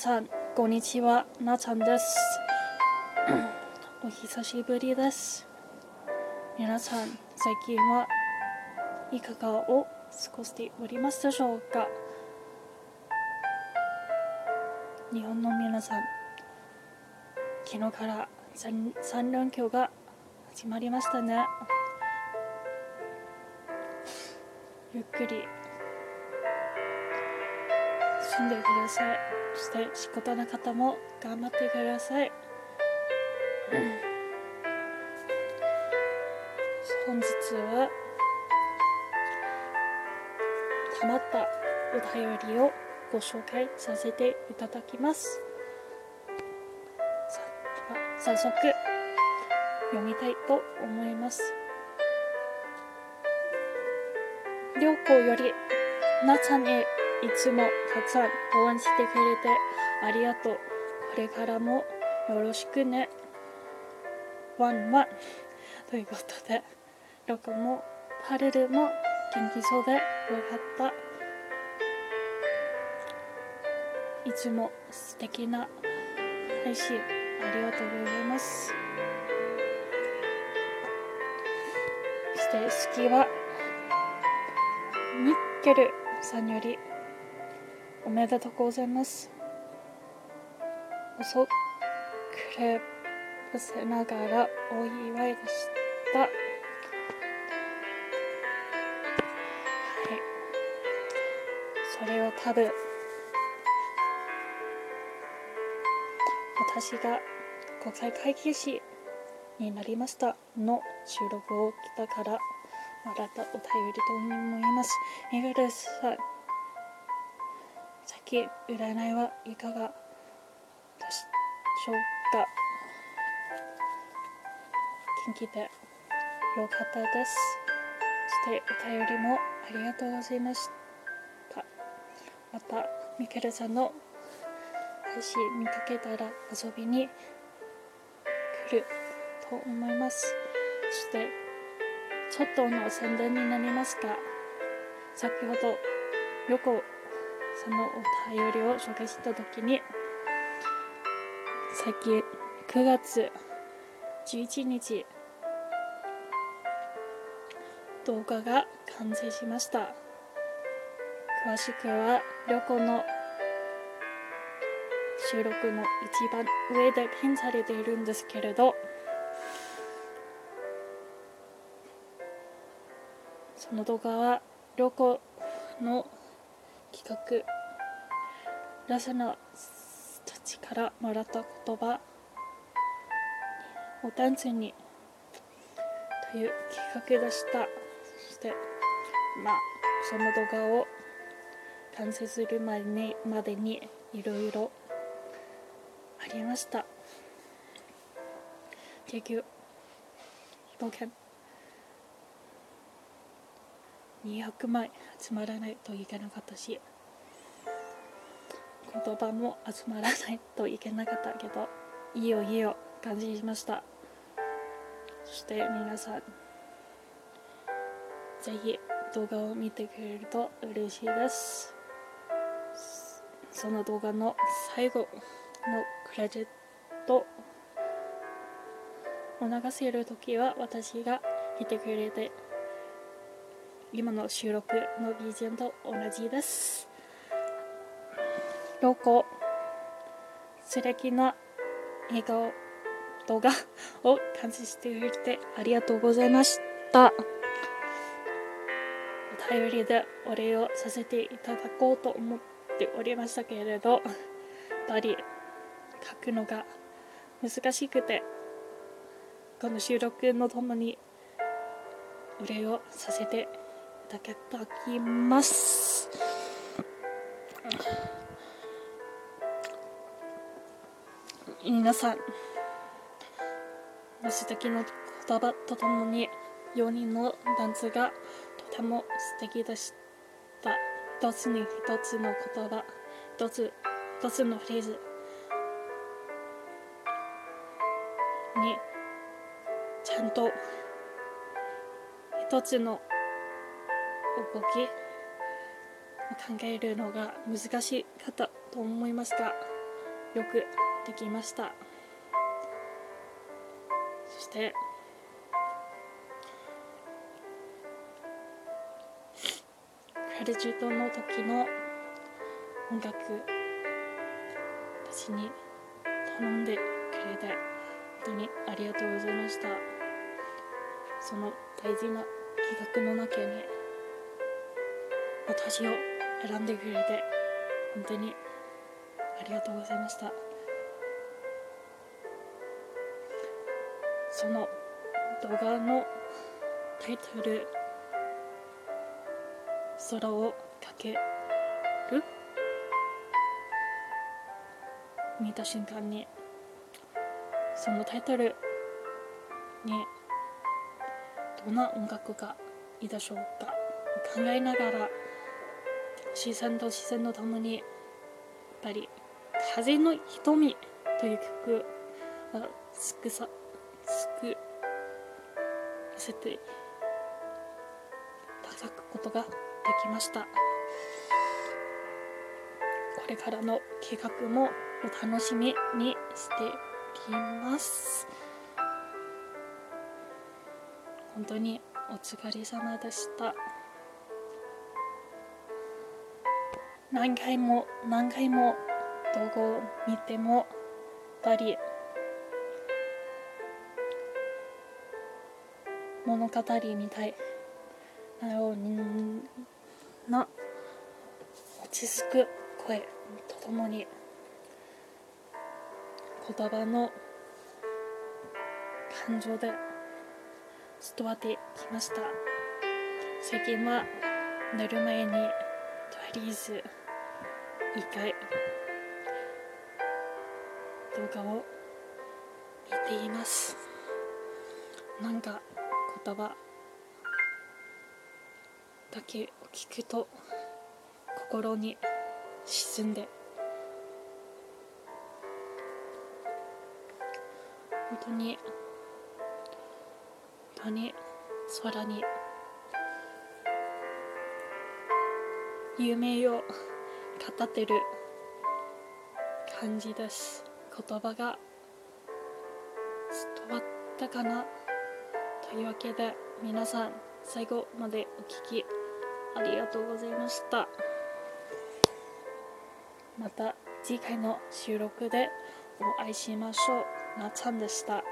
さんこんにちは。なちゃんです。お久しぶりです。皆さん最近はいかがを過ごしておりますでしょうか？日本の皆さん昨日から3連休が始まりましたね。ゆっくり住んでください。そして仕事の方も頑張ってください、本日はたまったお便りをご紹介させていただきます。さ早速読みたいと思います。良子よりなちゃんへいつもたくさん応援してくれてありがとう。これからもよろしくね。ワンワン。ということで、ロコもパルルも元気そうでよかった。いつも素敵な配信ありがとうございます。そして好きはミッケルさんよりおめでとうございます。遅くればせながらお祝いでした。はい。それは多分、私が国際会計士になりましたの収録を来たからもらったお便りと思います。いかがですか？き占いはいかがでしょうか？元気でよかったです。そしてお便りもありがとうございました。またミケルさんの配信見かけたら遊びに来ると思います。そしてちょっとの宣伝になりますが先ほどよくそのお便りを紹介した時に最近9月11日動画が完成しました。詳しくは旅行の収録の一番上でピンされているんですけれどその動画は旅行の企画ラサナたちからもらった言葉。をダンスにという企画でした。そしてまあその動画を完成するまでにまでにいろいろありました。結局表現200枚集まらないといけなかったし言葉も集まらないといけなかったけどいいよいいよ感じしましたそして皆さんぜひ動画を見てくれると嬉しいですその動画の最後のクレジットを流せる時は私がいてくれて今の収録の BGM と同じです。ロコ、素敵な笑顔動画 を完成してくれてありがとうございました。お便りでお礼をさせていただこうと思っておりましたけれど、やっぱり書くのが難しくて、この収録のともにお礼をさせてだけたきます皆さんご指摘の言葉とともに4人のダンスがとても素敵でした。一つに一つの言葉。一つ一つのフレーズ。にちゃんと。一つの動き。考えるのが難しかったと思いましたよくできました。そしてクレジットの時の音楽私に頼んでくれて本当にありがとうございました。その大事な企画の中に私を選んでくれて本当にありがとうございました。その動画のタイトル「空をかける」見た瞬間にそのタイトルにどんな音楽がいいでしょうか？考えながら自然と自然のためにやっぱり「風の瞳」という曲はすくさ作らせていただくことができました。これからの計画もお楽しみにしております。本当にお疲れ様でした。何回も何回も動画を見てもやっぱり物語みたいなような落ち着く声とともに言葉の感情で伝わってきました。最近は寝る前にとりあえず一回動画を見ています。なんか言葉。だけを聞くと心に沈んで。本当に本当に空に夢を語ってる感じです言葉が伝わったかな。というわけで皆さん最後までお聴きありがとうございました。また次回の収録でお会いしましょう。なっちゃんでした。